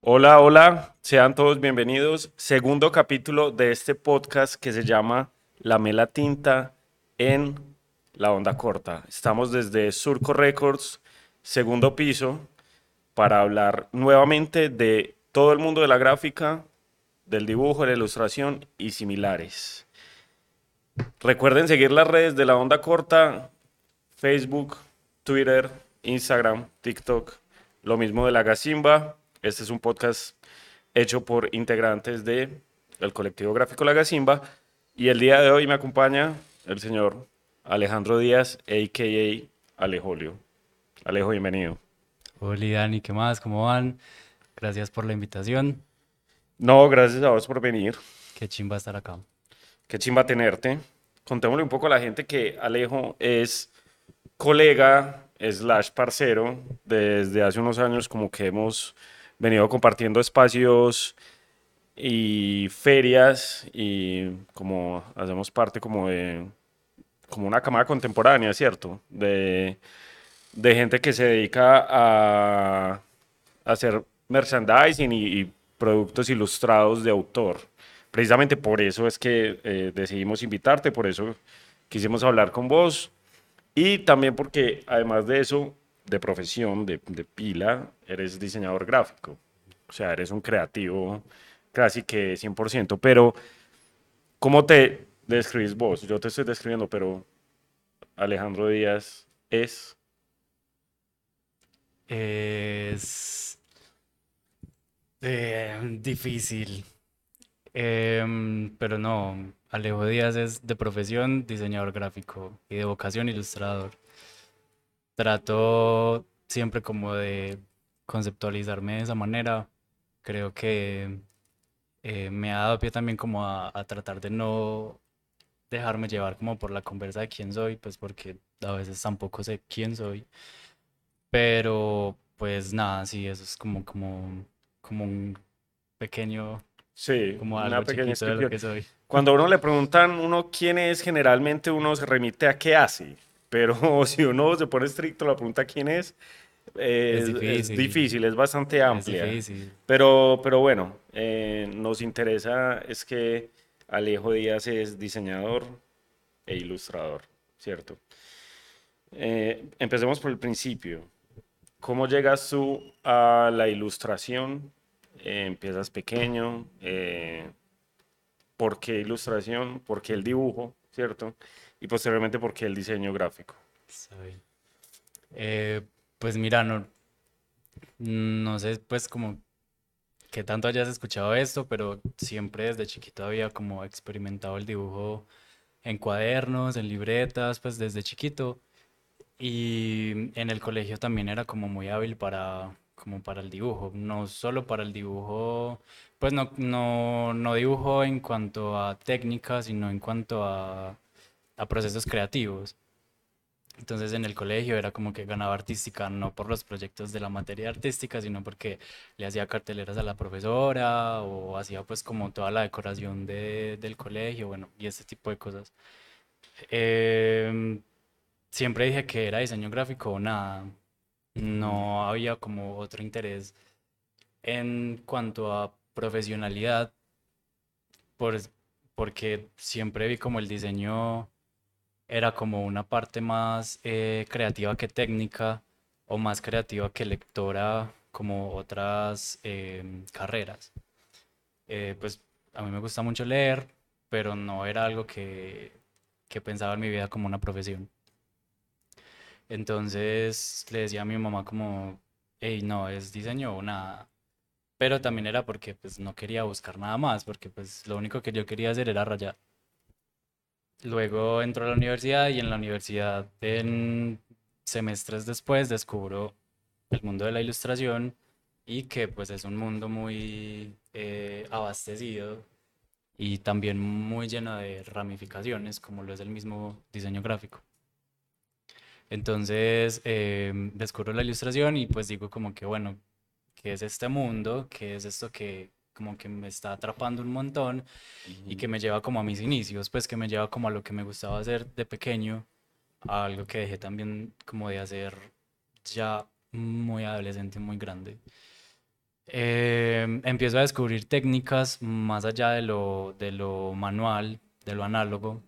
Hola, hola, sean todos bienvenidos. Segundo capítulo de este podcast que se llama La Mela Tinta en la onda corta. Estamos desde Surco Records, segundo piso, para hablar nuevamente de todo el mundo de la gráfica, del dibujo, de la ilustración y similares. Recuerden seguir las redes de la onda corta, Facebook, Twitter, Instagram, TikTok, lo mismo de la Gacimba este es un podcast hecho por integrantes de el colectivo gráfico La Gacimba y el día de hoy me acompaña el señor Alejandro Díaz, a.k.a. Alejolio. Alejo, bienvenido. Hola Dani, ¿qué más? ¿Cómo van? Gracias por la invitación. No, gracias a vos por venir. Qué chimba estar acá. Qué chimba tenerte. Contémosle un poco a la gente que Alejo es colega slash parcero desde hace unos años como que hemos venido compartiendo espacios y ferias y como hacemos parte como de como una camada contemporánea, ¿cierto? De, de gente que se dedica a, hacer merchandising y, productos ilustrados de autor. Precisamente por eso es que eh, decidimos invitarte, por eso quisimos hablar con vos y también porque además de eso de profesión, de, pila, eres diseñador gráfico. O sea, eres un creativo casi que 100%. Pero, ¿cómo te describís vos? Yo te estoy describiendo, pero Alejandro Díaz es... Es eh, difícil. Em, pero no, Alejo Díaz es de profesión diseñador gráfico y de vocación ilustrador trato siempre como de conceptualizarme de esa manera. Creo que eh, me ha dado pie también como a, tratar de no dejarme llevar como por la conversa de quién soy, pues porque a veces tampoco sé quién soy. Pero pues nada, sí, eso es como, como, como un pequeño... Sí, como algo una pequeña de lo que soy. Cuando a uno le preguntan uno quién es, generalmente uno se remite a qué hace. Pero si uno se pone estricto, la pregunta quién es, es, difícil. es, bastante amplia. Pero, pero bueno, eh, nos interesa es que Alejo Díaz es diseñador e ilustrador, ¿cierto? Eh, empecemos por el principio. ¿Cómo llegas tú a la ilustración? Eh, empiezas pequeño. ¿Por qué ilustración? ¿Por qué el dibujo? ¿Cierto? y posteriormente porque el diseño gráfico. Eh, pues mira, no, no sé, pues como que tanto hayas escuchado esto, pero siempre desde chiquito había como experimentado el dibujo en cuadernos, en libretas, pues desde chiquito. Y en el colegio también era como muy hábil para, como para el dibujo, no solo para el dibujo, pues no, no, no dibujo en cuanto a técnica, sino en cuanto a a procesos creativos. Entonces en el colegio era como que ganaba artística, no por los proyectos de la materia artística, sino porque le hacía carteleras a la profesora o hacía pues como toda la decoración de, del colegio, bueno, y ese tipo de cosas. Em, siempre dije que era diseño gráfico o nada, no había como otro interés en cuanto a profesionalidad, por, porque siempre vi como el diseño era como una parte más eh, creativa que técnica o más creativa que lectora como otras em, carreras. Eh, pues a mí me gusta mucho leer, pero no era algo que, que pensaba en mi vida como una profesión. Entonces le decía a mi mamá como, hey, no, es diseño o nada. Pero también era porque pues no quería buscar nada más, porque pues lo único que yo quería hacer era rayar. Luego entro a la universidad y en la universidad, en semestres después, descubro el mundo de la ilustración y que pues es un mundo muy eh, abastecido y también muy lleno de ramificaciones, como lo es el mismo diseño gráfico. Entonces em, descubro la ilustración y pues digo como que bueno, ¿qué es este mundo? ¿Qué es esto que, como que me está atrapando un montón y que me lleva como a mis inicios, pues que me lleva como a lo que me gustaba hacer de pequeño, a algo que dejé también como de hacer ya muy adolescente, muy grande. Eh, empiezo a descubrir técnicas más allá de lo, de lo manual, de lo análogo,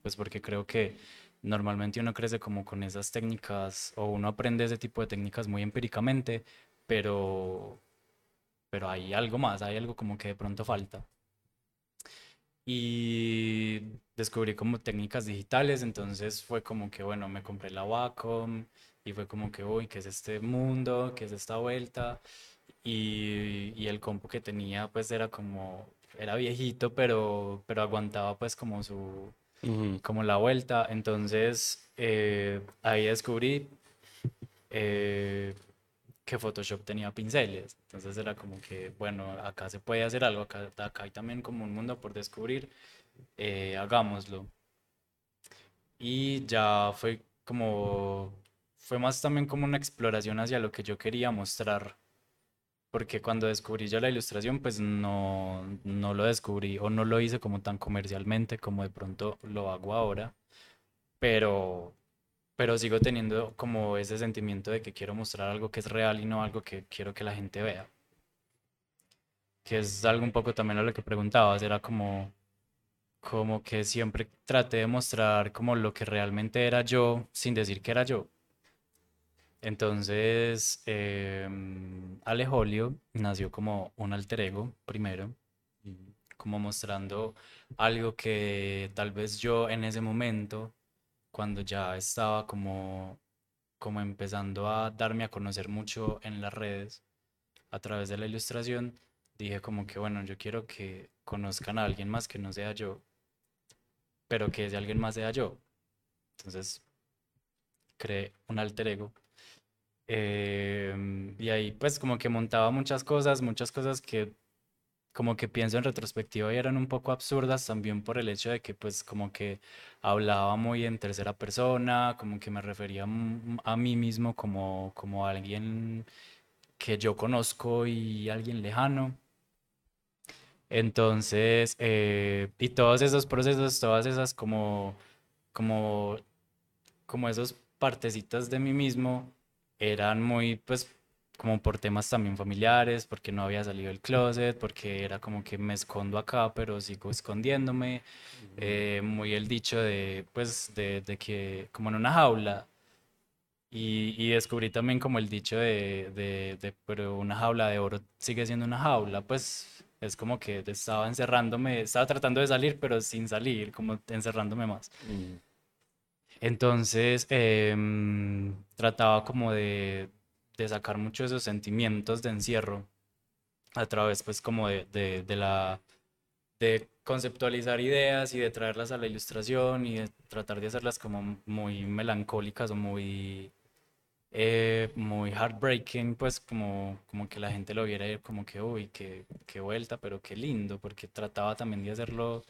pues porque creo que normalmente uno crece como con esas técnicas o uno aprende ese tipo de técnicas muy empíricamente, pero, pero hay algo más, hay algo como que de pronto falta. Y descubrí como técnicas digitales, entonces fue como que, bueno, me compré la Wacom y fue como que, uy, ¿qué es este mundo? ¿Qué es esta vuelta? Y, y el compu que tenía pues era como, era viejito, pero, pero aguantaba pues como su, como la vuelta. Entonces eh, ahí descubrí eh, que Photoshop tenía pinceles. Entonces era como que, bueno, acá se puede hacer algo, acá, acá hay también como un mundo por descubrir, eh, hagámoslo. Y ya fue como, fue más también como una exploración hacia lo que yo quería mostrar porque cuando descubrí ya la ilustración, pues no, no lo descubrí o no lo hice como tan comercialmente como de pronto lo hago ahora, pero, pero sigo teniendo como ese sentimiento de que quiero mostrar algo que es real y no algo que quiero que la gente vea. Que es algo un poco también a lo que preguntabas, era como, como que siempre traté de mostrar como lo que realmente era yo sin decir que era yo. Entonces, eh, Alejolio nació como un alter ego, primero, como mostrando algo que tal vez yo en ese momento, cuando ya estaba como, como empezando a darme a conocer mucho en las redes, a través de la ilustración, dije como que, bueno, yo quiero que conozcan a alguien más que no sea yo, pero que ese alguien más sea yo. Entonces, creé un alter ego Em, y ahí pues como que montaba muchas cosas, muchas cosas que como que pienso en retrospectiva y eran un poco absurdas también por el hecho de que pues como que hablaba muy en tercera persona, como que me refería a mí mismo como, como alguien que yo conozco y alguien lejano. Entonces, eh, y todos esos procesos, todas esas como, como, como esos partecitas de mí mismo, eran muy, pues, como por temas también familiares, porque no había salido del closet, porque era como que me escondo acá, pero sigo escondiéndome. Eh, muy el dicho de, pues, de, de, que, como en una jaula. Y, y descubrí también como el dicho de, de, de, pero una jaula de oro sigue siendo una jaula, pues es como que estaba encerrándome, estaba tratando de salir, pero sin salir, como encerrándome más. Entonces, em, trataba como de, de, sacar muchos de esos sentimientos de encierro a través, pues, como de, de, la... de conceptualizar ideas y de traerlas a la ilustración y de tratar de hacerlas como muy melancólicas o muy... Eh, heartbreaking, pues como, como que la gente lo viera y como que, uy, qué, qué vuelta, pero qué lindo, porque trataba también de hacerlo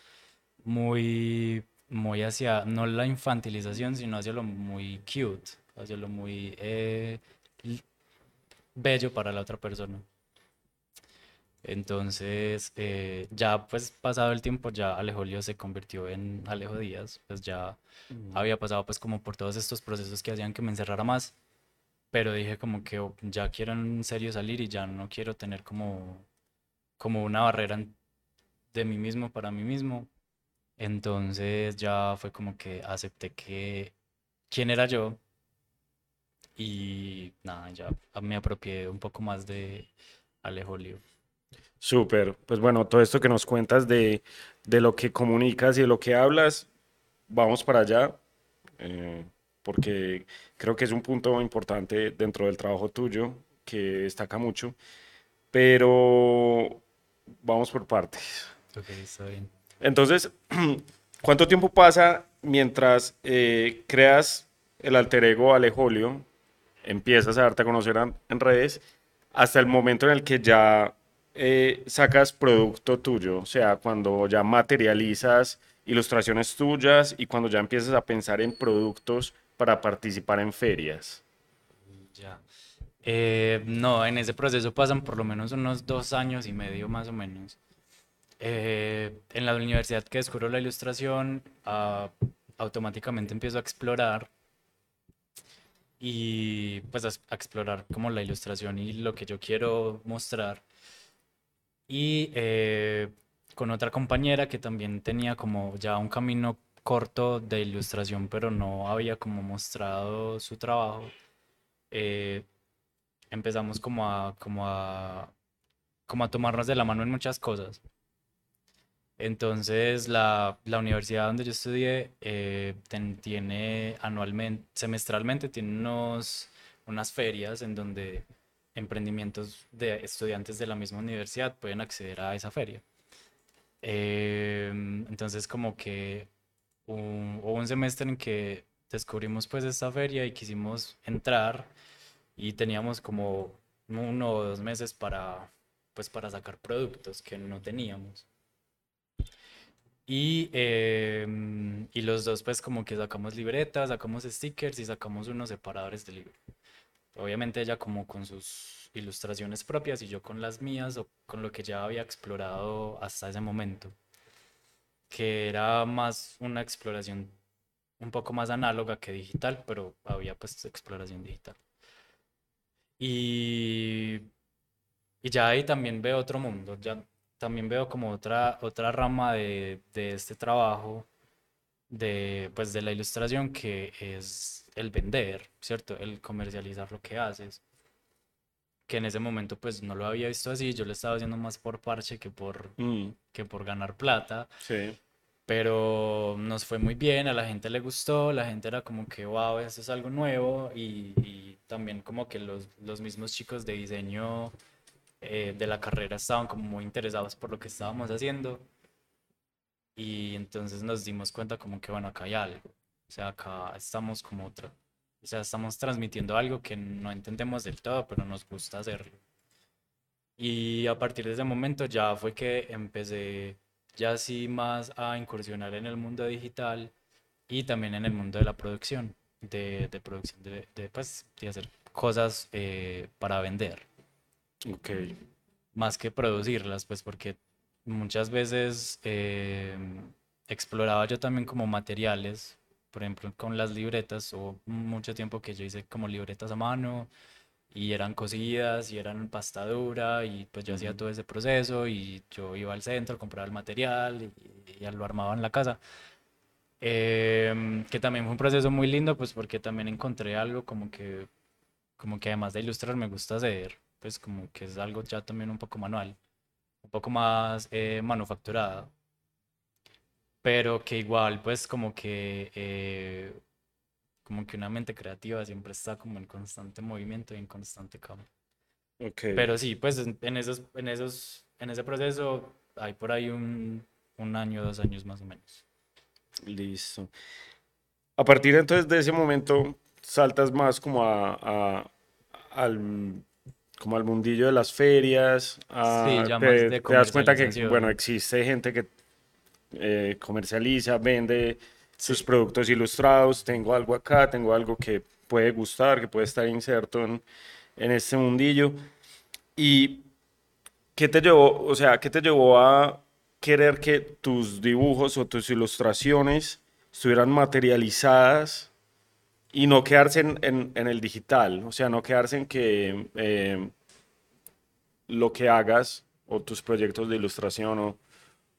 muy muy hacia, no la infantilización, sino hacia lo muy cute, hacia lo muy eh, bello para la otra persona. Entonces, eh, ya pues pasado el tiempo, ya Alejolio se convirtió en Alejo Díaz, pues ya había pasado pues como por todos estos procesos que hacían que me encerrara más, pero dije como que oh, ya quiero en serio salir y ya no quiero tener como, como una barrera de mí mismo para mí mismo, entonces ya fue como que acepté que quién era yo y nada, ya me apropié un poco más de Alejo. Súper, pues bueno, todo esto que nos cuentas de, de, lo que comunicas y de lo que hablas, vamos para allá, eh, porque creo que es un punto importante dentro del trabajo tuyo, que destaca mucho, pero vamos por partes. Ok, está bien. Entonces, ¿cuánto tiempo pasa mientras eh, creas el alter ego Alejolio, empiezas a darte a conocer en redes, hasta el momento en el que ya eh, sacas producto tuyo? O sea, cuando ya materializas ilustraciones tuyas y cuando ya empiezas a pensar en productos para participar en ferias. Ya. Eh, no, en ese proceso pasan por lo menos unos dos años y medio más o menos. Eh, en la universidad que descubro la ilustración, ah, automáticamente empiezo a explorar y pues a, a explorar como la ilustración y lo que yo quiero mostrar. Y eh, con otra compañera que también tenía como ya un camino corto de ilustración, pero no había como mostrado su trabajo, eh, empezamos como a, como a, como a tomarnos de la mano en muchas cosas. Entonces, la, la universidad donde yo estudié eh, tiene anualmente, semestralmente, tiene unos, unas ferias en donde emprendimientos de estudiantes de la misma universidad pueden acceder a esa feria. Em, entonces, como que un- hubo un semestre en que descubrimos pues esta feria y quisimos entrar y teníamos como uno o dos meses para pues para sacar productos que no teníamos. Y, em, y los dos pues como que sacamos libretas, sacamos stickers y sacamos unos separadores de libro. Obviamente ella como con sus ilustraciones propias y yo con las mías o con lo que ya había explorado hasta ese momento, que era más una exploración un poco más análoga que digital, pero había pues exploración digital. Y, y ya ahí también veo otro mundo, ya también veo como otra, otra rama de, de este trabajo, de, pues, de la ilustración, que es el vender, ¿cierto? El comercializar lo que haces, que en ese momento pues no lo había visto así, yo lo estaba haciendo más por parche que por, Mm, que por ganar plata, sí. pero nos fue muy bien, a la gente le gustó, la gente era como que, wow, esto es algo nuevo y, y también como que los, los mismos chicos de diseño eh, de la carrera estaban como muy interesados por lo que estábamos haciendo. Y entonces nos dimos cuenta como que, bueno, acá hay algo, o sea, acá estamos como otra, o sea, estamos transmitiendo algo que no entendemos del todo, pero nos gusta hacerlo. Y a partir de ese momento ya fue que empecé ya sí más a incursionar en el mundo digital y también en el mundo de la producción, de, de producción, de, de, pues, de hacer cosas eh, para vender, Ok. más que producirlas, pues porque muchas veces eh, exploraba yo también como materiales, por ejemplo, con las libretas, o mucho tiempo que yo hice como libretas a mano y eran cosidas y eran pasta dura y pues yo hacía Ujú. todo ese proceso y yo iba al centro, compraba el material y, y ya lo armaba en la casa. Em, que también fue un proceso muy lindo pues porque también encontré algo como que, como que además de ilustrar me gusta hacer, pues como que es algo ya también un poco manual, un poco más eh, manufacturada, pero que igual pues como que eh, como que una mente creativa siempre está como en constante movimiento y en constante cambio. Ok. Pero sí, pues en, en esos, en esos, en ese proceso hay por ahí un, un año, dos años más o menos. Listo. A partir entonces de ese momento saltas más como a, a- al, como al mundillo de las ferias, a- Sí, ya más te, de te das cuenta que, bueno, existe gente que eh, comercializa, vende sus Sí. productos ilustrados, tengo algo acá, tengo algo que puede gustar, que puede estar inserto en, en este mundillo. ¿Y qué te llevó, o sea, qué te llevó a querer que tus dibujos o tus ilustraciones estuvieran materializadas y no quedarse en, en- en el digital? O sea, no quedarse en que eh, lo que hagas o tus proyectos de ilustración o,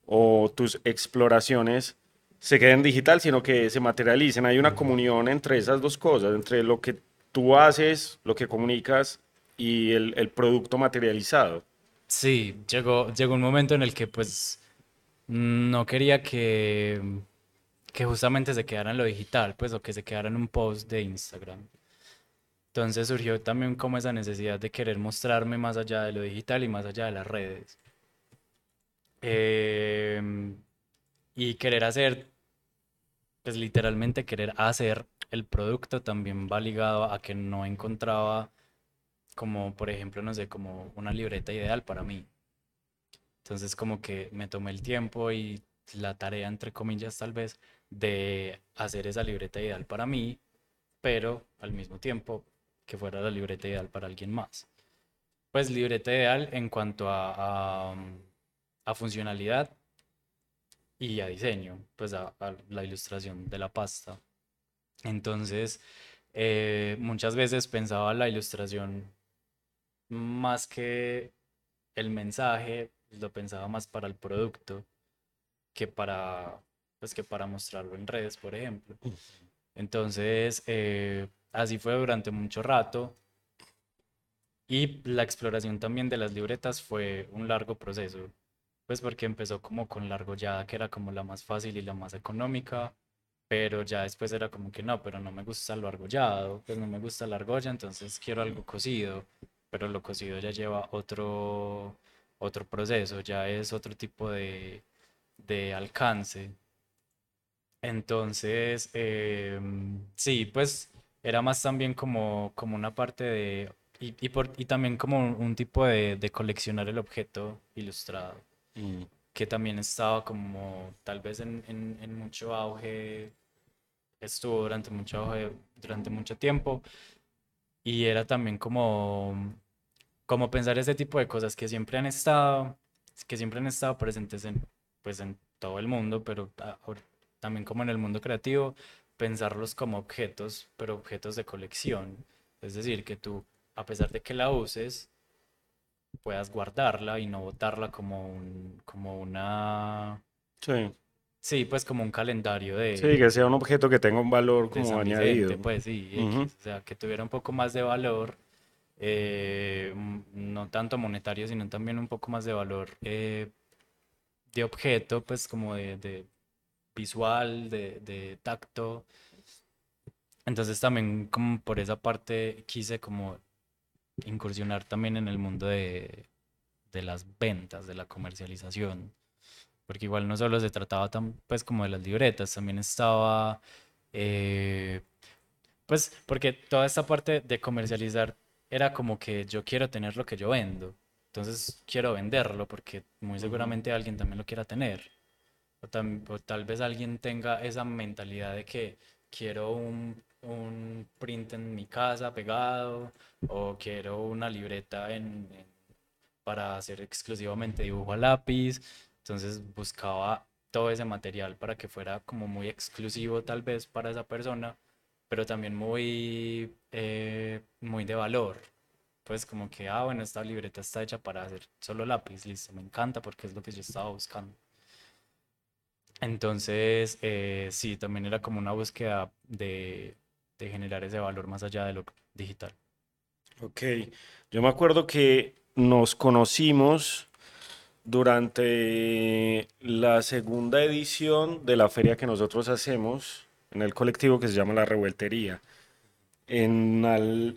o tus exploraciones se queden digital, sino que se materialicen. Hay una comunión entre esas dos cosas, entre lo que tú haces, lo que comunicas y el, el producto materializado. Sí, llegó, llegó un momento en el que pues no quería que, que justamente se quedara en lo digital, pues o que se quedara en un post de Instagram. Entonces surgió también como esa necesidad de querer mostrarme más allá de lo digital y más allá de las redes. Em, y querer hacer, pues literalmente querer hacer el producto también va ligado a que no encontraba como, por ejemplo, no sé, como una libreta ideal para mí. Entonces como que me tomé el tiempo y la tarea, entre comillas, tal vez, de hacer esa libreta ideal para mí, pero al mismo tiempo que fuera la libreta ideal para alguien más. Pues libreta ideal en cuanto a, a, funcionalidad y a diseño, pues a, a la ilustración de la pasta. Entonces, eh, muchas veces pensaba la ilustración más que el mensaje, lo pensaba más para el producto que para, pues, que para mostrarlo en redes, por ejemplo. Entonces, eh, así fue durante mucho rato. Y la exploración también de las libretas fue un largo proceso, pues porque empezó como con la argollada, que era como la más fácil y la más económica, pero ya después era como que no, pero no me gusta lo argollado, pues no me gusta la argolla, entonces quiero algo cocido, pero lo cocido ya lleva otro, otro proceso, ya es otro tipo de, de alcance. Entonces, em, sí, pues era más también como, como una parte de, y, y, por, y también como un, tipo de, de, coleccionar el objeto ilustrado, mm. que también estaba como tal vez en, en, en, mucho auge, estuvo durante mucho auge, durante mucho tiempo, y era también como, como pensar ese tipo de cosas que siempre han estado, que siempre han estado presentes en, pues en todo el mundo, pero también como en el mundo creativo, pensarlos como objetos, pero objetos de colección. Es decir, que tú, a pesar de que la uses, puedas guardarla y no botarla como, un, como una... Sí. Sí, pues como un calendario de... Sí, que sea un objeto que tenga un valor como añadido. Pues sí, o sea, que tuviera un poco más de valor, eh, no tanto monetario, sino también un poco más de valor eh, de objeto, pues como de, visual, de, tacto. Entonces también como por esa parte quise como incursionar también en el mundo de, las ventas, de la comercialización. Porque igual no solo se trataba tan, pues como de las libretas, también estaba, eh, pues porque toda esta parte de comercializar era como que yo quiero tener lo que yo vendo. Entonces quiero venderlo porque muy seguramente alguien también lo quiera tener. O, tal vez alguien tenga esa mentalidad de que quiero un, un, print en mi casa pegado o quiero una libreta en, para hacer exclusivamente dibujo a lápiz. Entonces buscaba todo ese material para que fuera como muy exclusivo tal vez para esa persona, pero también muy, eh, muy de valor pues como que, ah, bueno, esta libreta está hecha para hacer solo lápiz, listo, me encanta porque es lo que yo estaba buscando. Entonces, eh, sí, también era como una búsqueda de, de generar ese valor más allá de lo digital. Ok, yo me acuerdo que nos conocimos durante la segunda edición de la feria que nosotros hacemos en el colectivo que se llama La Revueltería en,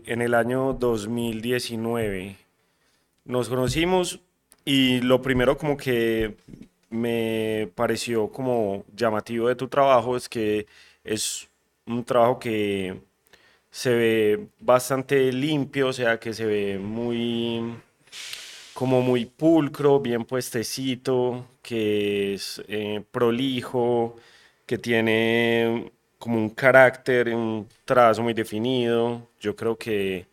en el año 2019. Nos conocimos y lo primero como que me pareció como llamativo de tu trabajo es que es un trabajo que se ve bastante limpio, o sea, que se ve muy como muy pulcro, bien puestecito, que es eh, prolijo, que tiene como un carácter, un trazo muy definido. Yo creo que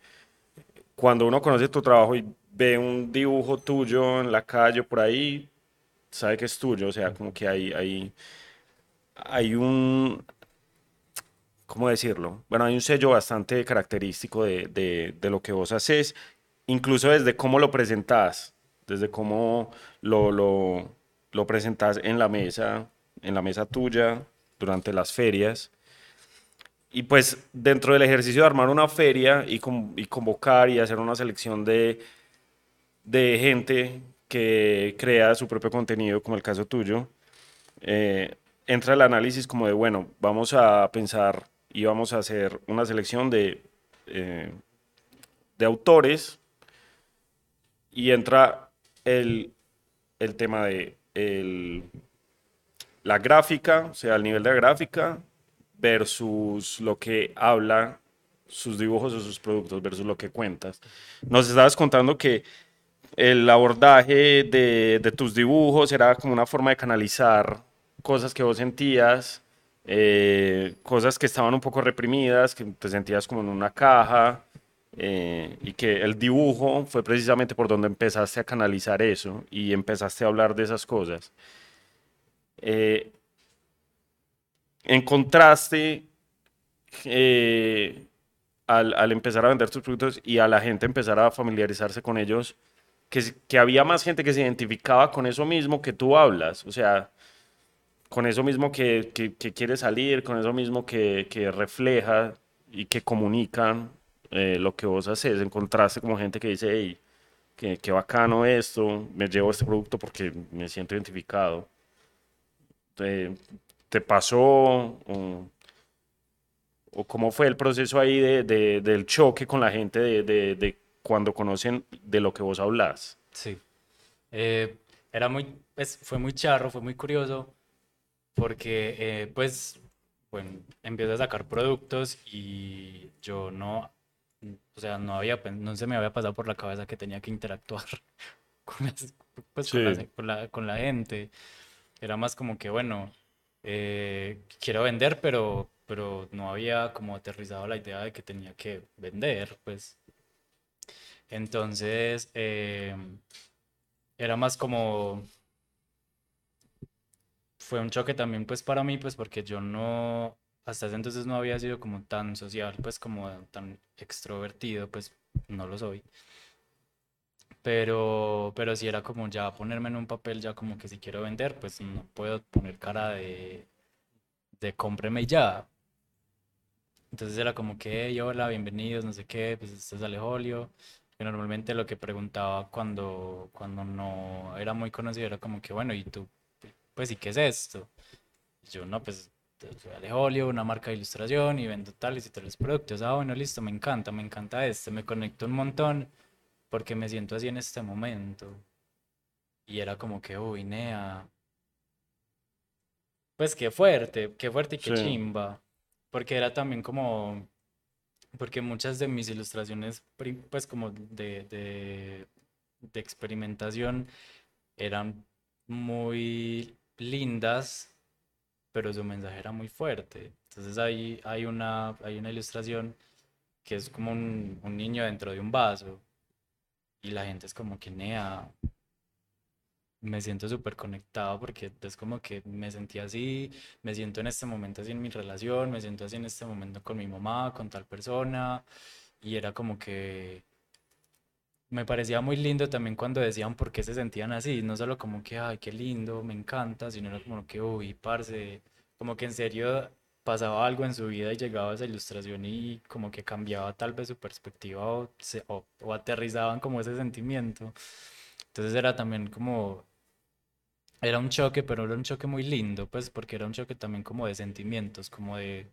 cuando uno conoce tu trabajo y ve un dibujo tuyo en la calle por ahí, sabe que es tuyo. O sea, como que hay, hay, hay un, ¿cómo decirlo? Bueno, hay un sello bastante característico de, de, de, lo que vos haces, incluso desde cómo lo presentas, desde cómo lo, lo, lo presentas en la mesa, en la mesa tuya, durante las ferias. Y pues dentro del ejercicio de armar una feria y, convocar y hacer una selección de, de, gente que crea su propio contenido, como el caso tuyo, eh, entra el análisis como de, bueno, vamos a pensar y vamos a hacer una selección de, eh, de autores y entra el, el tema de el, la gráfica, o sea, el nivel de gráfica, versus lo que habla sus dibujos o sus productos versus lo que cuentas. Nos estabas contando que el abordaje de, tus dibujos era como una forma de canalizar cosas que vos sentías, eh, cosas que estaban un poco reprimidas, que te sentías como en una caja, eh, y que el dibujo fue precisamente por donde empezaste a canalizar eso y empezaste a hablar de esas cosas. Eh, en contraste, eh, al, al, empezar a vender tus productos y a la gente empezar a familiarizarse con ellos, que, que había más gente que se identificaba con eso mismo que tú hablas, o sea, con eso mismo que, que, que quiere salir, con eso mismo que, que refleja y que comunican eh, lo que vos haces, encontraste como gente que dice, hey, qué, qué bacano esto, me llevo este producto porque me siento identificado. ¿Te, te pasó o, o, cómo fue el proceso ahí de, de, del choque con la gente de, de, cuando conocen de lo que vos hablas? Sí. Eh, era muy, pues, fue muy charro, fue muy curioso porque eh, pues bueno, empiezo a sacar productos y yo no, o sea, no, había, no se me había pasado por la cabeza que tenía que interactuar con, pues, con, la, con, la, gente. Era más como que, bueno, eh, quiero vender, pero, pero no había como aterrizado la idea de que tenía que vender, pues. Entonces, eh, era más como fue un choque también pues para mí, pues porque yo no, hasta ese entonces no había sido como tan social, pues como tan extrovertido, pues no lo soy. Pero, pero si era como ya ponerme en un papel, ya como que si quiero vender, pues no puedo poner cara de, de cómpreme ya. Entonces era como que, hola, bienvenidos, no sé qué, pues este es Alejolio. Que normalmente lo que preguntaba cuando, cuando no era muy conocido era como que, bueno, ¿y tú pues, ¿y qué es esto? yo, no, pues, soy Alejolio, una marca de ilustración y vendo tales y tales productos. Ah, bueno, listo, me encanta, me encanta este, me conecto un montón porque me siento así en este momento. Y era como que, uy, Nea. Pues qué fuerte, qué fuerte y qué chimba. Porque era también como. Porque muchas de mis ilustraciones, pues como de, de, experimentación, eran muy lindas, pero su mensaje era muy fuerte. Entonces ahí hay una, hay una ilustración que es como un, un niño dentro de un vaso y la gente es como que nea. Me siento súper conectado porque es como que me sentí así, me siento en este momento así en mi relación, me siento así en este momento con mi mamá, con tal persona, y era como que me parecía muy lindo también cuando decían por qué se sentían así, no solo como que, ay, qué lindo, me encanta, sino era como que, uy, parce, como que en serio pasaba algo en su vida y llegaba esa ilustración y como que cambiaba tal vez su perspectiva o, o, aterrizaban como ese sentimiento. Entonces era también como, era un choque, pero era un choque muy lindo, pues porque era un choque también como de sentimientos, como de,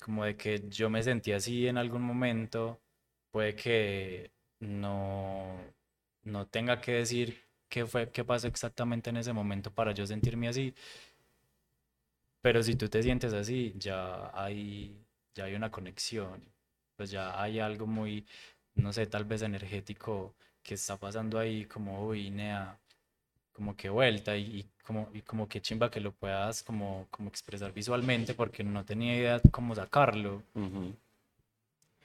como de que yo me sentía así en algún momento, puede que no, no tenga que decir qué fue, qué pasó exactamente en ese momento para yo sentirme así. Pero si tú te sientes así, ya hay, ya hay una conexión, pues ya hay algo muy, no sé, tal vez energético que está pasando ahí como, uy, nea, como que vuelta y, como, y como que chimba que lo puedas como, como expresar visualmente porque no tenía idea cómo sacarlo.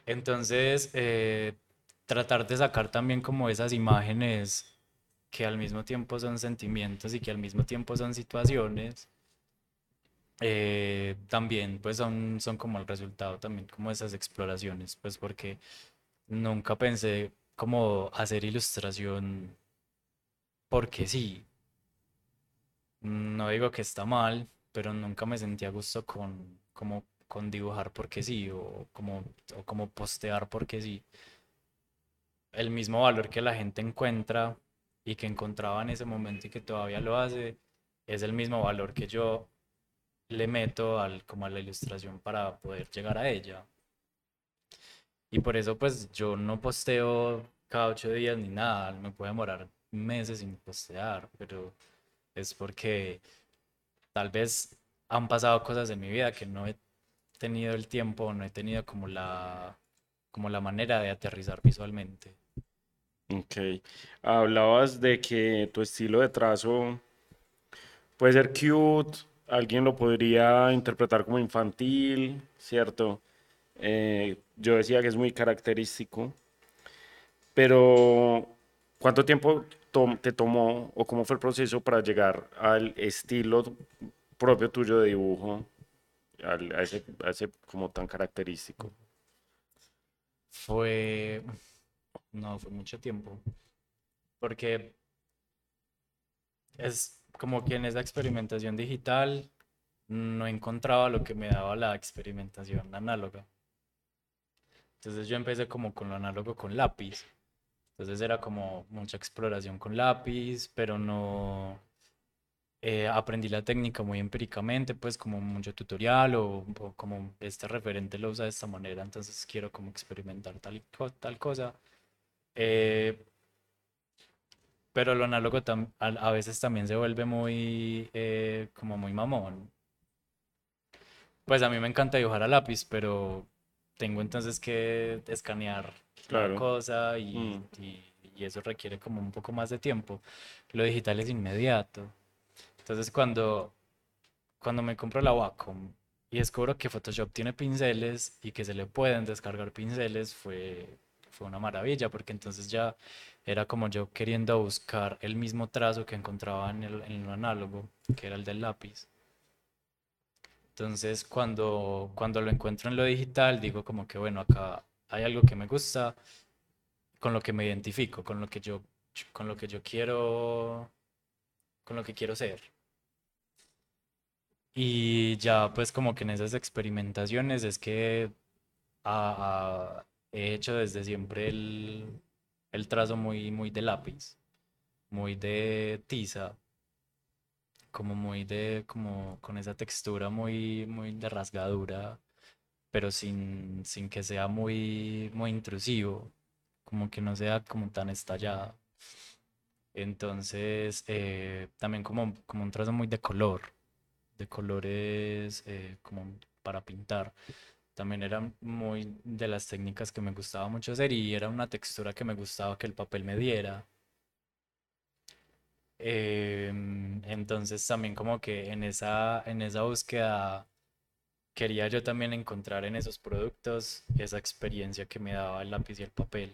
Entonces, eh, tratar de sacar también como esas imágenes que al mismo tiempo son sentimientos y que al mismo tiempo son situaciones, eh, también pues son, son como el resultado también como esas exploraciones, pues porque nunca pensé como hacer ilustración porque sí. No digo que está mal, pero nunca me sentí a gusto con, como, con dibujar porque sí o como, o como postear porque sí el mismo valor que la gente encuentra y que encontraba en ese momento y que todavía lo hace, es el mismo valor que yo le meto al, como a la ilustración para poder llegar a ella. Y por eso pues yo no posteo cada ocho días ni nada, me puede demorar meses sin postear, pero es porque tal vez han pasado cosas en mi vida que no he tenido el tiempo, no he tenido como la, como la manera de aterrizar visualmente. Ok. Hablabas de que tu estilo de trazo puede ser cute, alguien lo podría interpretar como infantil, ¿cierto? Eh, yo decía que es muy característico, pero ¿cuánto tiempo te tomó o cómo fue el proceso para llegar al estilo propio tuyo de dibujo, a, ese, a ese como tan característico? Fue, no, fue mucho tiempo, porque es como que en esa experimentación digital no encontraba lo que me daba la experimentación análoga. Entonces yo empecé como con lo análogo con lápiz. Entonces era como mucha exploración con lápiz, pero no eh, aprendí la técnica muy empíricamente, pues como mucho tutorial o, como este referente lo usa de esta manera, entonces quiero como experimentar tal, tal cosa. Eh, pero lo análogo a, veces también se vuelve muy, eh, como muy mamón. Pues a mí me encanta dibujar a lápiz, pero tengo entonces que escanear la cosa mm. y, y, eso requiere como un poco más de tiempo. Lo digital es inmediato. Entonces cuando, cuando me compro la Wacom y descubro que Photoshop tiene pinceles y que se le pueden descargar pinceles, fue, fue una maravilla, porque entonces ya era como yo queriendo buscar el mismo trazo que encontraba en el, en análogo, que era el del lápiz. Entonces, cuando, cuando lo encuentro en lo digital, digo como que, bueno, acá hay algo que me gusta, con lo que me identifico, con lo que yo, con lo que yo quiero, con lo que quiero ser. Y ya, pues como que en esas experimentaciones es que he hecho desde siempre el, el trazo muy, muy de lápiz, muy de tiza, como muy de, como con esa textura muy, muy de rasgadura, pero sin, sin que sea muy, muy intrusivo, como que no sea como tan estallado. Entonces, eh, también como, como un trazo muy de color, de colores eh, como para pintar también era muy de las técnicas que me gustaba mucho hacer y era una textura que me gustaba que el papel me diera. Em, entonces también como que en esa, en esa búsqueda quería yo también encontrar en esos productos esa experiencia que me daba el lápiz y el papel.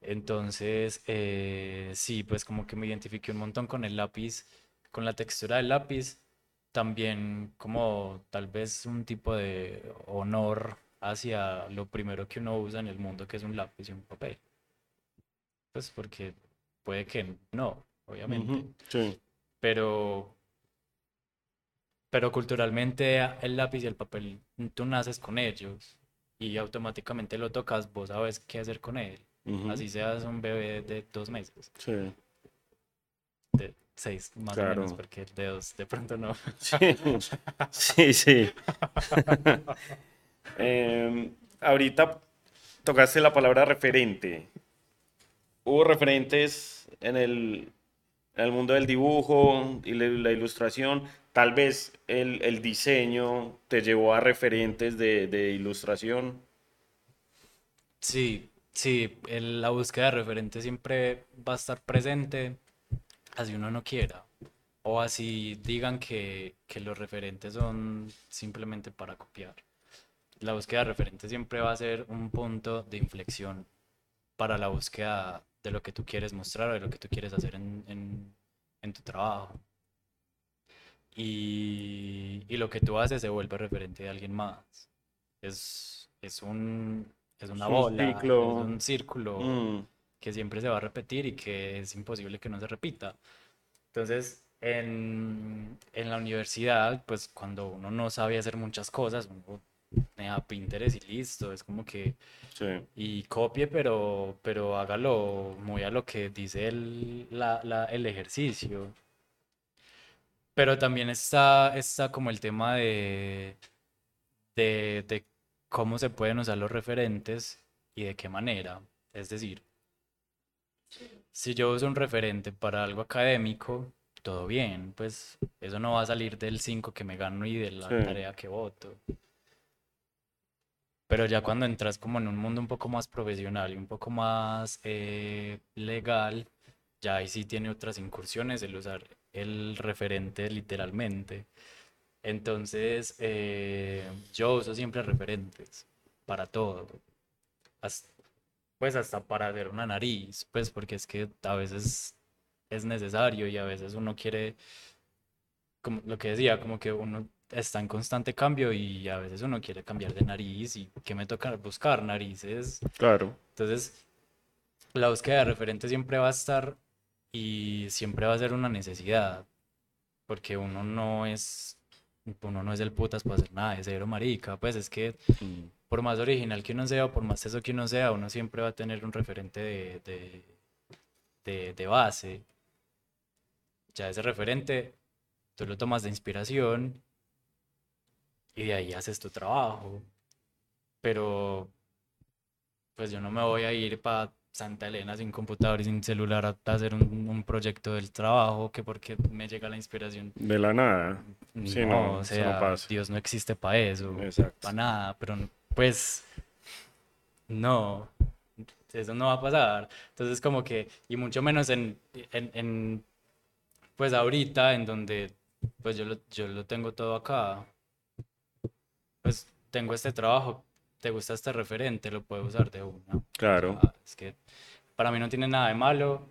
Entonces, eh, sí, pues como que me identifiqué un montón con el lápiz, con la textura del lápiz también como tal vez un tipo de honor hacia lo primero que uno usa en el mundo, que es un lápiz y un papel. Pues porque puede que no, obviamente. sí. Pero, pero culturalmente el lápiz y el papel, tú naces con ellos y automáticamente lo tocas, vos sabes qué hacer con él. Así seas un bebé de dos meses. Sí seis más o menos, porque dedos de pronto no. Sí, sí. Em, ahorita tocaste la palabra referente. ¿Hubo referentes en el, en el mundo del dibujo y la, ilustración? Tal vez el, el, diseño te llevó a referentes de, de ilustración. Sí, sí, la búsqueda de referentes siempre va a estar presente así uno no quiera. O así digan que, los referentes son simplemente para copiar. La búsqueda de referentes siempre va a ser un punto de inflexión para la búsqueda de lo que tú quieres mostrar o de lo que tú quieres hacer en, tu trabajo. Y, lo que tú haces se vuelve referente de alguien más. Es, un, es una bola, es un círculo. Mm que siempre se va a repetir y que es imposible que no se repita. Entonces, en, en la universidad, pues cuando uno no sabe hacer muchas cosas, uno a Pinterest y listo, es como que... Sí. Y copie, pero, pero hágalo muy a lo que dice el, la, la, el ejercicio. Pero también está, está como el tema de, de, de cómo se pueden usar los referentes y de qué manera. Es decir, si yo uso un referente para algo académico, todo bien, pues eso no va a salir del 5 que me gano y de la tarea que voto. Pero ya cuando entras como en un mundo un poco más profesional y un poco más eh, legal, ya ahí sí tiene otras incursiones el usar el referente literalmente. Entonces, eh, yo uso siempre referentes para todo. Hasta, pues hasta para hacer una nariz, pues porque es que a veces es necesario y a veces uno quiere, como lo que decía, como que uno está en constante cambio y a veces uno quiere cambiar de nariz y que me toca buscar narices. Claro. Entonces, la búsqueda de referente siempre va a estar y siempre va a ser una necesidad, porque uno no es uno no es el putas para hacer nada de cero marica, pues es que mm. por más original que uno sea o por más eso que uno sea, uno siempre va a tener un referente de, de, de base. Ya ese referente, tú lo tomas de inspiración y de ahí haces tu trabajo. Pero pues yo no me voy a ir para Santa Elena sin computador y sin celular a hacer un, proyecto del trabajo que porque me llega la inspiración. De la nada. Sí, no, o sea, Dios no existe para eso. Para nada, pero pues no, eso no va a pasar. Entonces como que, y mucho menos en, en, en pues ahorita en donde pues yo lo, yo lo tengo todo acá pues tengo este trabajo, te gusta este referente, lo puedo usar de una. Claro. es que para mí no tiene nada de malo.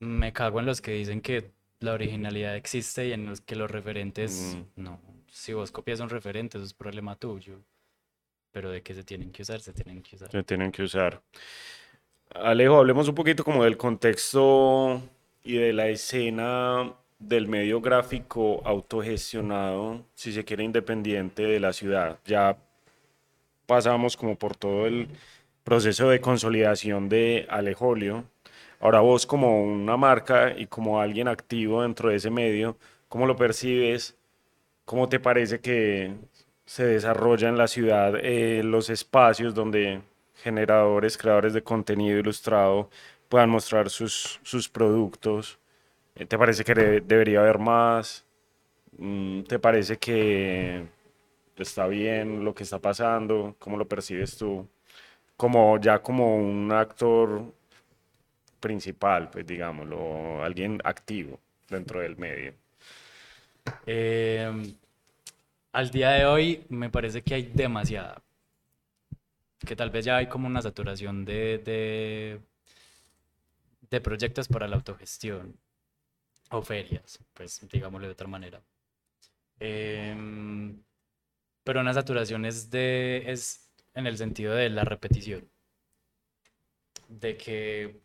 Me cago en los que dicen que la originalidad existe y en los que los referentes, mm. no. Si vos copias un referente, eso es problema tuyo. Pero de que se tienen que usar, se tienen que usar. Se tienen que usar. Alejo, hablemos un poquito como del contexto y de la escena del medio gráfico autogestionado, si se quiere, independiente de la ciudad. Ya pasamos como por todo el proceso de consolidación de Alejolio. Ahora vos como una marca y como alguien activo dentro de ese medio, ¿cómo lo percibes? ¿Cómo te parece que se desarrolla en la ciudad eh, los espacios donde generadores, creadores de contenido ilustrado puedan mostrar sus, sus productos? ¿Te parece que debería haber más? Mm, ¿Te parece que está bien lo que está pasando? ¿Cómo lo percibes tú? Como ya como un actor principal, pues digámoslo, alguien activo dentro del medio. Em, al día de hoy me parece que hay demasiada. Que tal vez ya hay como una saturación de, de, de proyectos para la autogestión o ferias, pues digámoslo de otra manera. Em, pero una saturación es, de, es en el sentido de la repetición, de que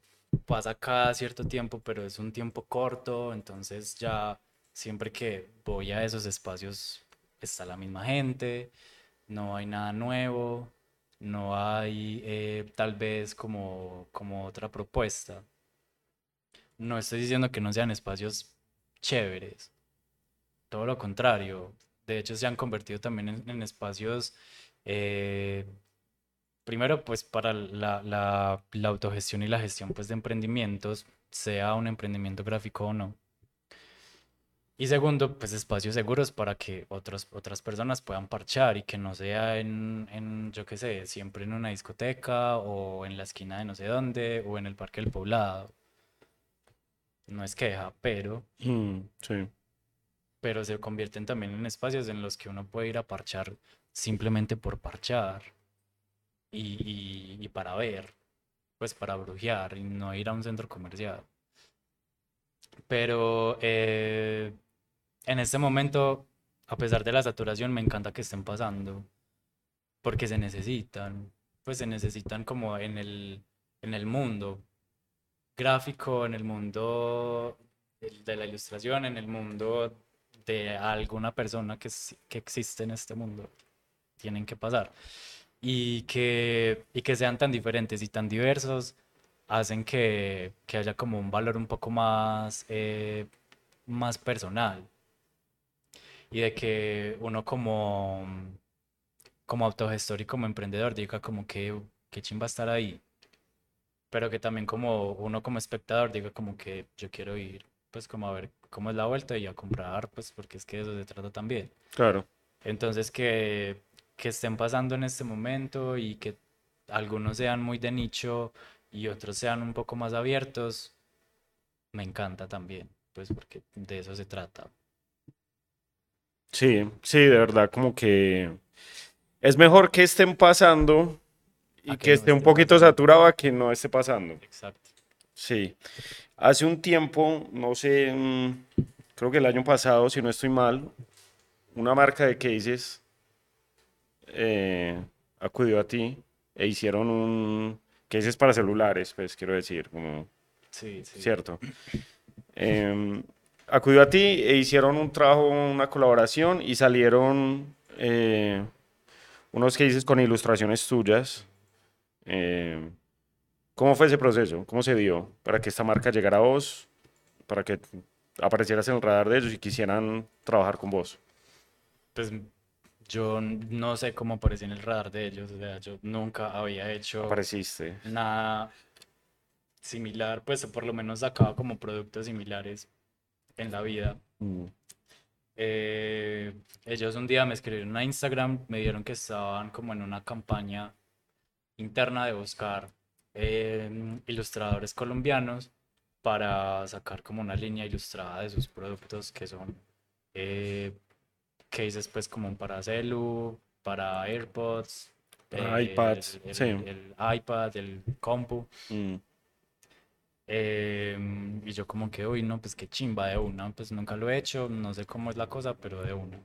pasa cada cierto tiempo, pero es un tiempo corto, entonces ya siempre que voy a esos espacios está la misma gente, no hay nada nuevo, no hay eh, tal vez como, como otra propuesta. No estoy diciendo que no sean espacios chéveres. Todo lo contrario. De hecho, se han convertido también en, espacios, eh, primero, pues para la, autogestión y la gestión pues, de emprendimientos, sea un emprendimiento gráfico o no. Y segundo, pues espacios seguros para que otros, otras personas puedan parchar y que no sea en, en, yo qué sé, siempre en una discoteca o en la esquina de no sé dónde o en el Parque del Poblado no es queja, pero... Mm, sí. Pero se convierten también en espacios en los que uno puede ir a parchar simplemente por parchar y, y, para ver, pues para brujear y no ir a un centro comercial. Pero eh, en este momento, a pesar de la saturación, me encanta que estén pasando porque se necesitan, pues se necesitan como en el, en el mundo, gráfico, en el mundo de la ilustración, en el mundo de alguna persona que, que existe en este mundo. Tienen que pasar. Y que, y que sean tan diferentes y tan diversos hacen que, que haya como un valor un poco más, eh, más personal. Y de que uno como, como autogestor y como emprendedor diga como que, que chimba estar ahí pero que también como uno como espectador diga como que yo quiero ir pues como a ver cómo es la vuelta y a comprar pues porque es que eso se trata también. Claro. Entonces que, que estén pasando en este momento y que algunos sean muy de nicho y otros sean un poco más abiertos, me encanta también, pues porque de eso se trata. Sí, sí, de verdad, como que es mejor que estén pasando y que, esté un poquito saturado a que no esté pasando. Exacto. Sí. Hace un tiempo, no sé, creo que el año pasado, si no estoy mal, una marca de cases eh, acudió a ti e hicieron un cases para celulares, pues quiero decir, como Sí, sí. cierto. Em, acudió a ti e hicieron un trabajo, una colaboración y salieron eh, unos cases con ilustraciones tuyas. Em, ¿Cómo fue ese proceso? ¿Cómo se dio para que esta marca llegara a vos, para que aparecieras en el radar de ellos y quisieran trabajar con vos? Pues yo no sé cómo aparecí en el radar de ellos, o sea, yo nunca había hecho Apareciste. nada similar, pues por lo menos sacaba como productos similares en la vida. Mm. Eh, ellos un día me escribieron a Instagram, me dieron que estaban como en una campaña interna de buscar eh, ilustradores colombianos para sacar como una línea ilustrada de sus productos que son eh, cases pues como para celu, para AirPods, Para eh, iPads, el, sí. el- el iPad, el compu. Mm. Em, y yo como que, uy, no, pues qué chimba de una, pues nunca lo he hecho, no sé cómo es la cosa, pero de una.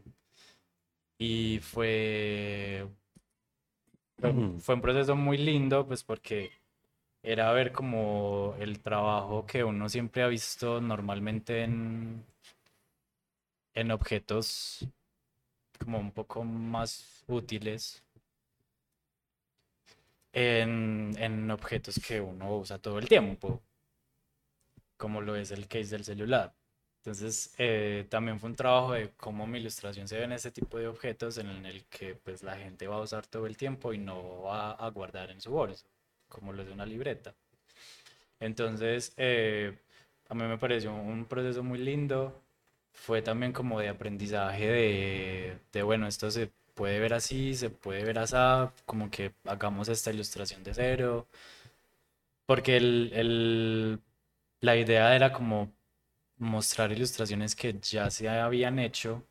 Y fue, fue un proceso muy lindo, pues porque era ver como el trabajo que uno siempre ha visto normalmente en, en objetos como un poco más útiles, en, en objetos que uno usa todo el tiempo como lo es el case del celular. Entonces, eh, también fue un trabajo de cómo mi ilustración se ve en ese tipo de objetos en el que pues la gente va a usar todo el tiempo y no va a guardar en su bolso, como lo es una libreta. Entonces, eh, a mí me pareció un proceso muy lindo. Fue también como de aprendizaje de, de, bueno, esto se puede ver así, se puede ver así, como que hagamos esta ilustración de cero. Porque el, el- la idea era como mostrar ilustraciones que ya se habían hecho.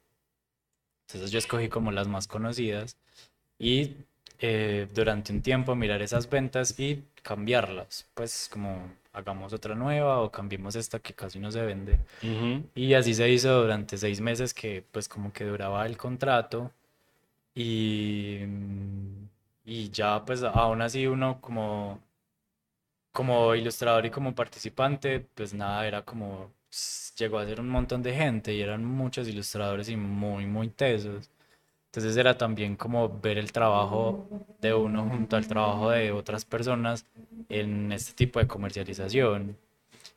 Entonces yo escogí como las más conocidas y eh, durante un tiempo mirar esas ventas y cambiarlas. Pues como hagamos otra nueva o cambiemos esta que casi no se vende. Ujú. Y así se hizo durante seis meses que pues como que duraba el contrato y, y ya pues aún así uno como, como ilustrador y como participante pues nada, era como llegó a ser un montón de gente y eran muchos ilustradores y muy muy tesos. Entonces era también como ver el trabajo de uno junto al trabajo de otras personas en este tipo de comercialización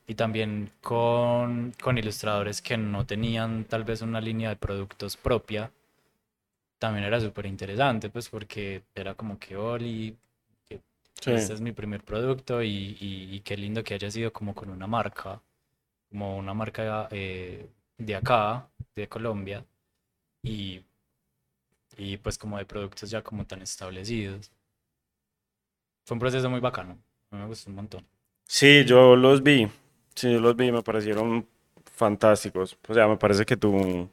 y también con, con ilustradores que no tenían tal vez una línea de productos propia, también era súper interesante, pues porque era como que, Oli, que Sí. este es mi primer producto y, y- y qué lindo que haya sido como con una marca, como una marca eh, de acá, de Colombia, y, y pues como de productos ya como tan establecidos. Fue un proceso muy bacano, me gustó un montón. Sí, yo los vi. Sí, yo los vi, me parecieron fantásticos. O sea, me parece que tu,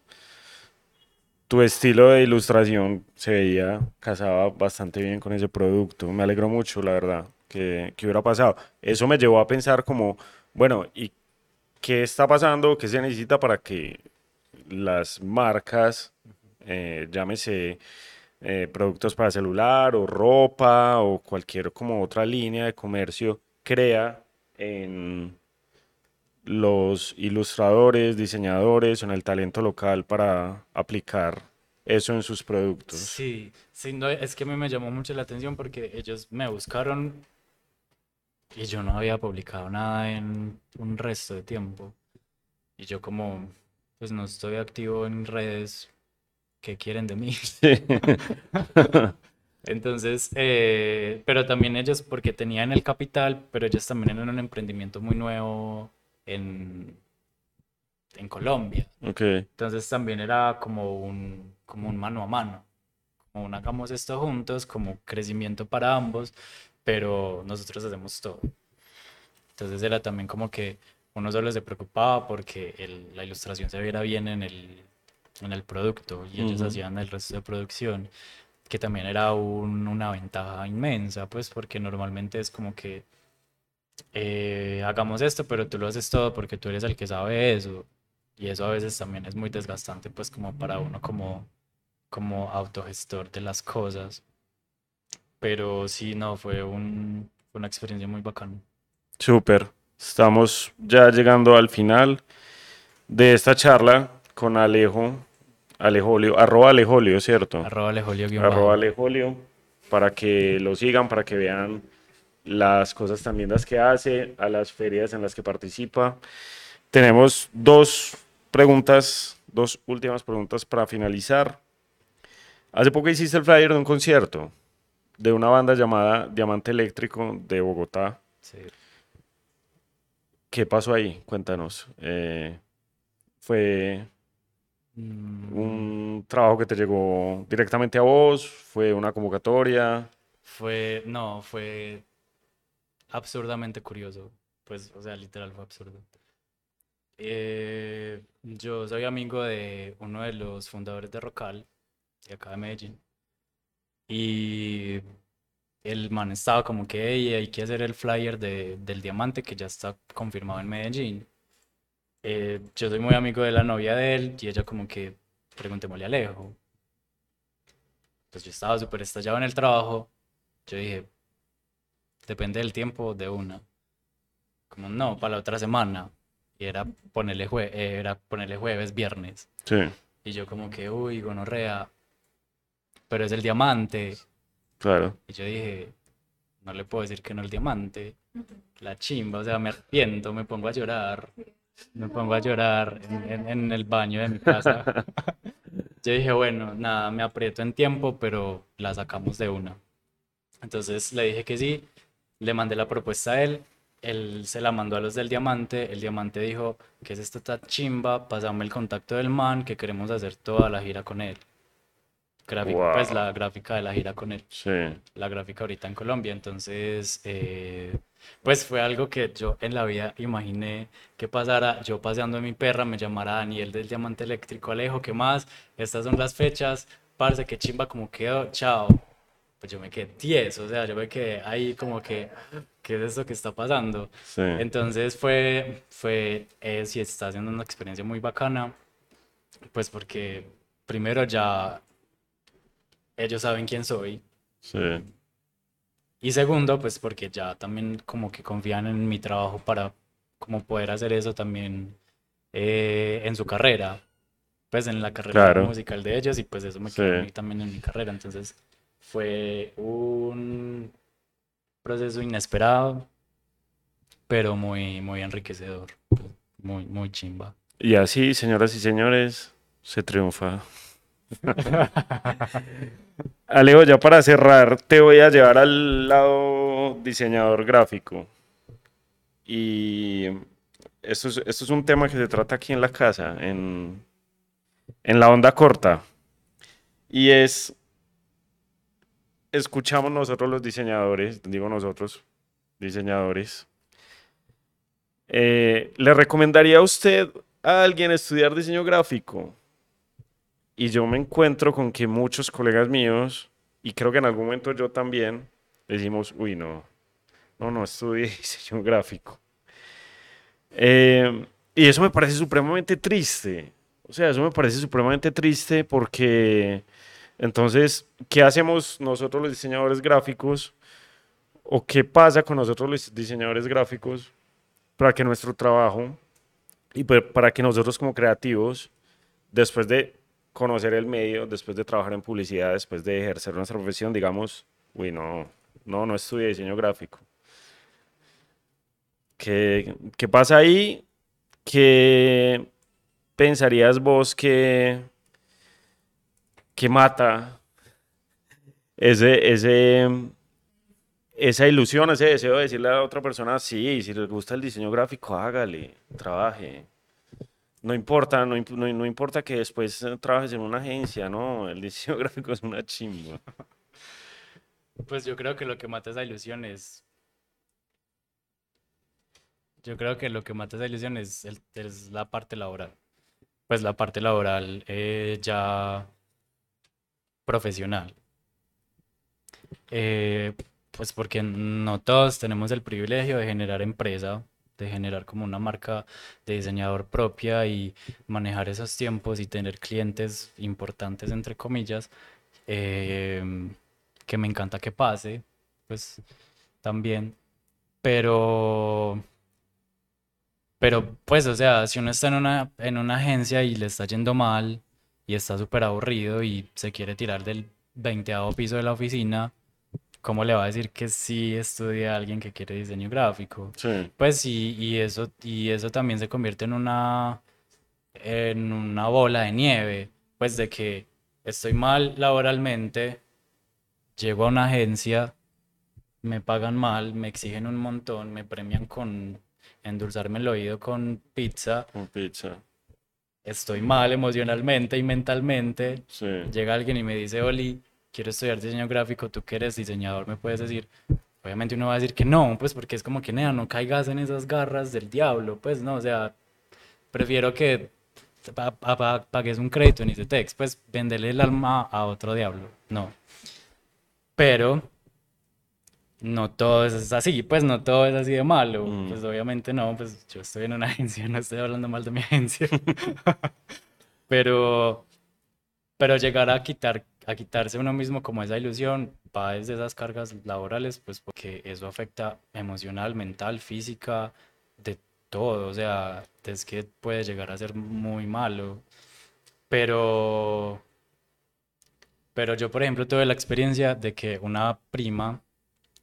tu estilo de ilustración se veía, casaba bastante bien con ese producto. Me alegró mucho, la verdad, que, que hubiera pasado. Eso me llevó a pensar como, bueno, ¿y qué está pasando? ¿Qué se necesita para que las marcas, eh, llámese eh, productos para celular o ropa o cualquier como otra línea de comercio, crea en los ilustradores, diseñadores, en el talento local para aplicar eso en sus productos. Sí, sí, no, es que a mí me llamó mucho la atención porque ellos me buscaron y yo no había publicado nada en un resto de tiempo. Y yo como, pues no estoy activo en redes, ¿qué quieren de mí? Entonces, eh, pero también ellos, porque tenían el capital, pero ellos también eran un emprendimiento muy nuevo en, en Colombia. Ok, Entonces también era como un, como un mano a mano, como un hagamos esto juntos, como crecimiento para ambos, pero nosotros hacemos todo. Entonces era también como que uno solo se preocupaba porque el- la ilustración se viera bien en el, en el producto y ellos Ujú. hacían el resto de producción, que también era un- una ventaja inmensa, pues porque normalmente es como que eh, hagamos esto, pero tú lo haces todo porque tú eres el que sabe eso. Y eso a veces también es muy desgastante, pues como para uno como como autogestor de las cosas. Pero sí, no, fue un, una experiencia muy bacana. Súper. Estamos ya llegando al final de esta charla con Alejo. Alejolio, arroba Alejolio, ¿cierto? Arroba Alejolio. Arroba. Alejolio, para que lo sigan, para que vean las cosas tan lindas que hace, a las ferias en las que participa. Tenemos dos preguntas, dos últimas preguntas para finalizar. Hace poco hiciste el flyer de un concierto de una banda llamada Diamante Eléctrico de Bogotá. Sí. ¿Qué pasó ahí? Cuéntanos. Eh, ¿Fue un trabajo que te llegó directamente a vos? ¿Fue una convocatoria? Fue, no, fue absurdamente curioso. Pues, o sea, literal fue absurdo. Eh, yo soy amigo de uno de los fundadores de Rocal, de acá de Medellín. Y el man estaba como que, "Ey, hay que hacer el flyer de, del diamante que ya está confirmado en Medellín. Eh, yo soy muy amigo de la novia de él y ella como que, preguntémosle a Alejo. Pues yo estaba súper estallado en el trabajo. Yo dije, depende del tiempo de una. Como no, para la otra semana. Y era ponerle, jue- eh, era ponerle jueves, viernes. Sí, Y yo como que, uy, gonorrea. Pero es el diamante. claro. Y yo dije, no le puedo decir que no el diamante. La chimba, o sea, me arrepiento, me pongo a llorar. Me pongo a llorar en, en- en el baño de mi casa. Yo dije, bueno, nada, me aprieto en tiempo, pero la sacamos de una. Entonces le dije que sí, le mandé la propuesta a él, él se la mandó a los del Diamante, el Diamante dijo, que es esta tan chimba? Pásame el contacto del man, que queremos hacer toda la gira con él. Gráfica, pues Wow. la gráfica de la gira con él Sí, la gráfica ahorita en Colombia. Entonces, eh, pues fue algo que yo en la vida imaginé que pasara. Yo paseando a mi perra, me llamara Daniel del Diamante Eléctrico, Alejo, ¿qué más? Estas son las fechas. Parce, qué chimba como quedó. Chao. Pues yo me quedé tieso, o sea, yo me quedé ahí como que, ¿qué es esto que está pasando? sí. Entonces fue, fue, eh, sí, está haciendo una experiencia muy bacana, pues porque primero ya ellos saben quién soy, Sí, y segundo, pues porque ya también como que confían en mi trabajo para como poder hacer eso también eh, en su carrera, pues en la carrera Claro. musical de ellos y pues eso me quedó Sí. también en mi carrera. Entonces fue un proceso inesperado, pero muy, muy enriquecedor, pues, muy, muy chimba. Y así, señoras y señores, se triunfa. Alejo, ya para cerrar, te voy a llevar al lado diseñador gráfico. Y esto es, un tema que se trata aquí en la casa, en, en la onda corta. Y es, escuchamos nosotros los diseñadores, digo nosotros, diseñadores, eh, ¿le recomendaría a usted a alguien estudiar diseño gráfico? Y yo me encuentro con que muchos colegas míos, y creo que en algún momento yo también, decimos, uy, no, no, no estudie diseño gráfico. Eh, y eso me parece supremamente triste. O sea, eso me parece supremamente triste porque entonces, ¿qué hacemos nosotros los diseñadores gráficos? ¿O qué pasa con nosotros los diseñadores gráficos para que nuestro trabajo y pa- para que nosotros como creativos, después de conocer el medio, después de trabajar en publicidad, después de ejercer nuestra profesión, digamos, uy, no, no, no estudié diseño gráfico. ¿Qué, qué pasa ahí? ¿Qué pensarías vos que, que mata ese, ese, esa ilusión, ese deseo de decirle a otra persona, sí, si les gusta el diseño gráfico, hágale, trabaje. No importa, no, no- no importa que después eh, trabajes en una agencia, no, el diseño gráfico es una chimba. Pues yo creo que lo que mata esa ilusión es. Yo creo que lo que mata esa ilusión es la parte laboral. Pues la parte laboral eh, ya profesional. Eh, pues porque no todos tenemos el privilegio de generar empresa de generar como una marca de diseñador propia y manejar esos tiempos y tener clientes importantes, entre comillas, em, que me encanta que pase, pues también. Pero, pero pues, o sea, si uno está en una, en una agencia y le está yendo mal y está súper aburrido y se quiere tirar del 20 piso de la oficina, ¿cómo le va a decir que sí estudia alguien que quiere diseño gráfico? Sí. Pues sí, y eso, y eso también se convierte en una, en una bola de nieve, pues de que estoy mal laboralmente, llego a una agencia, me pagan mal, me exigen un montón, me premian con endulzarme el oído con pizza. Con pizza. Estoy mal emocionalmente y mentalmente. Sí. Llega alguien y me dice, Oli, quiero estudiar diseño gráfico, tú que eres diseñador, me puedes decir, obviamente uno va a decir que no, pues porque es como que, nea, no caigas en esas garras del diablo, pues no, o sea, prefiero que pagues un crédito en ICETEX, pues venderle el alma a otro diablo, no. Pero no todo es así, pues no todo es así de malo, Mm. pues obviamente no, pues yo estoy en una agencia, no estoy hablando mal de mi agencia, pero, pero llegar a quitar, a quitarse uno mismo como esa ilusión, va desde esas cargas laborales, pues porque eso afecta emocional, mental, física, de todo, o sea, es que puede llegar a ser muy malo, pero, pero yo, por ejemplo, tuve la experiencia de que una prima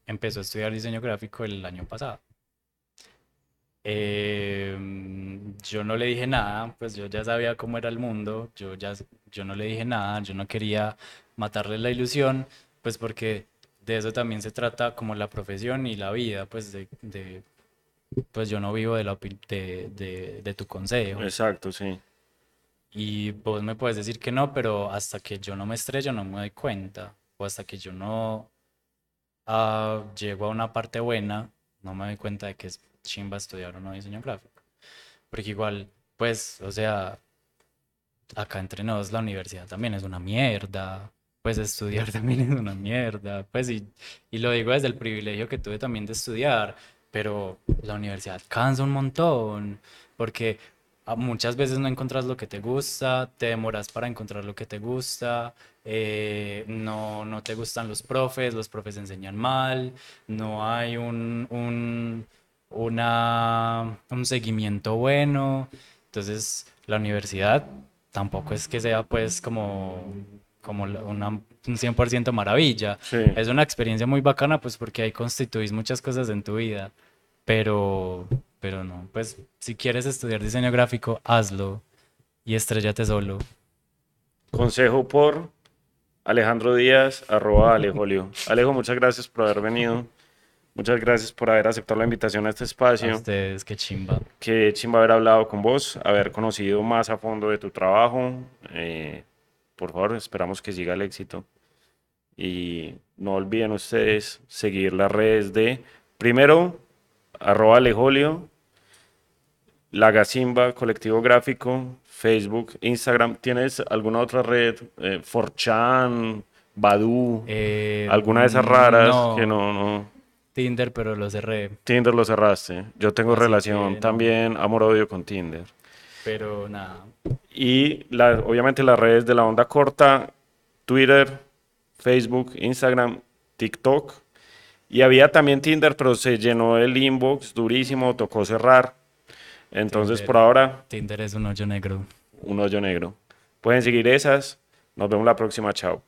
empezó a estudiar diseño gráfico el año pasado. Em, yo no le dije nada, pues yo ya sabía cómo era el mundo, yo ya, yo no le dije nada, yo no quería matarle la ilusión, pues porque de eso también se trata como la profesión y la vida, pues de, de pues yo no vivo de, la, opi- de, de, de tu consejo. Exacto, sí. Y vos me puedes decir que no, pero hasta que yo no me estrello no me doy cuenta. O hasta que yo no ah, llego a una parte buena, no me doy cuenta de que es chimba estudiar o no diseño gráfico. Porque igual, pues, o sea, acá entre nos la universidad también es una mierda. Pues estudiar también es una mierda. Pues y, y lo digo desde el privilegio que tuve también de estudiar, pero la universidad cansa un montón. Porque a- muchas veces no encuentras lo que te gusta, te demoras para encontrar lo que te gusta, eh, no, no te gustan los profes, los profes enseñan mal, no hay un, un, una, un seguimiento bueno. Entonces, la universidad tampoco es que sea pues como, como una, un 100% maravilla. Sí. Es una experiencia muy bacana pues porque ahí constituís muchas cosas en tu vida, pero, pero no, pues si quieres estudiar diseño gráfico, hazlo y estrellate solo. Consejo por Alejandro Díaz, arroba Alejolio. Alejo, muchas gracias por haber venido. Muchas gracias por haber aceptado la invitación a este A espacio. ustedes, qué chimba. Qué chimba haber hablado con vos, haber conocido más a fondo de tu trabajo. Eh, por favor, esperamos que siga el éxito. Y no olviden ustedes seguir las redes de, primero, arroba Alejolio, La Gacimba, Colectivo Gráfico, Facebook, Instagram. ¿Tienes alguna otra red? Eh, 4chan, Badu, Eh, alguna de esas raras no, que no, no. Tinder, pero lo cerré, Tinder lo cerraste. Yo tengo Así relación que también amor-odio con Tinder. pero nada. Y la- obviamente las redes de la onda corta, Twitter, Facebook, Instagram, TikTok. Y había también Tinder, pero se llenó el inbox durísimo, tocó cerrar. Entonces Tinder. por ahora, Tinder es un hoyo negro. un hoyo negro. Pueden seguir esas. Nos vemos la próxima. Chao.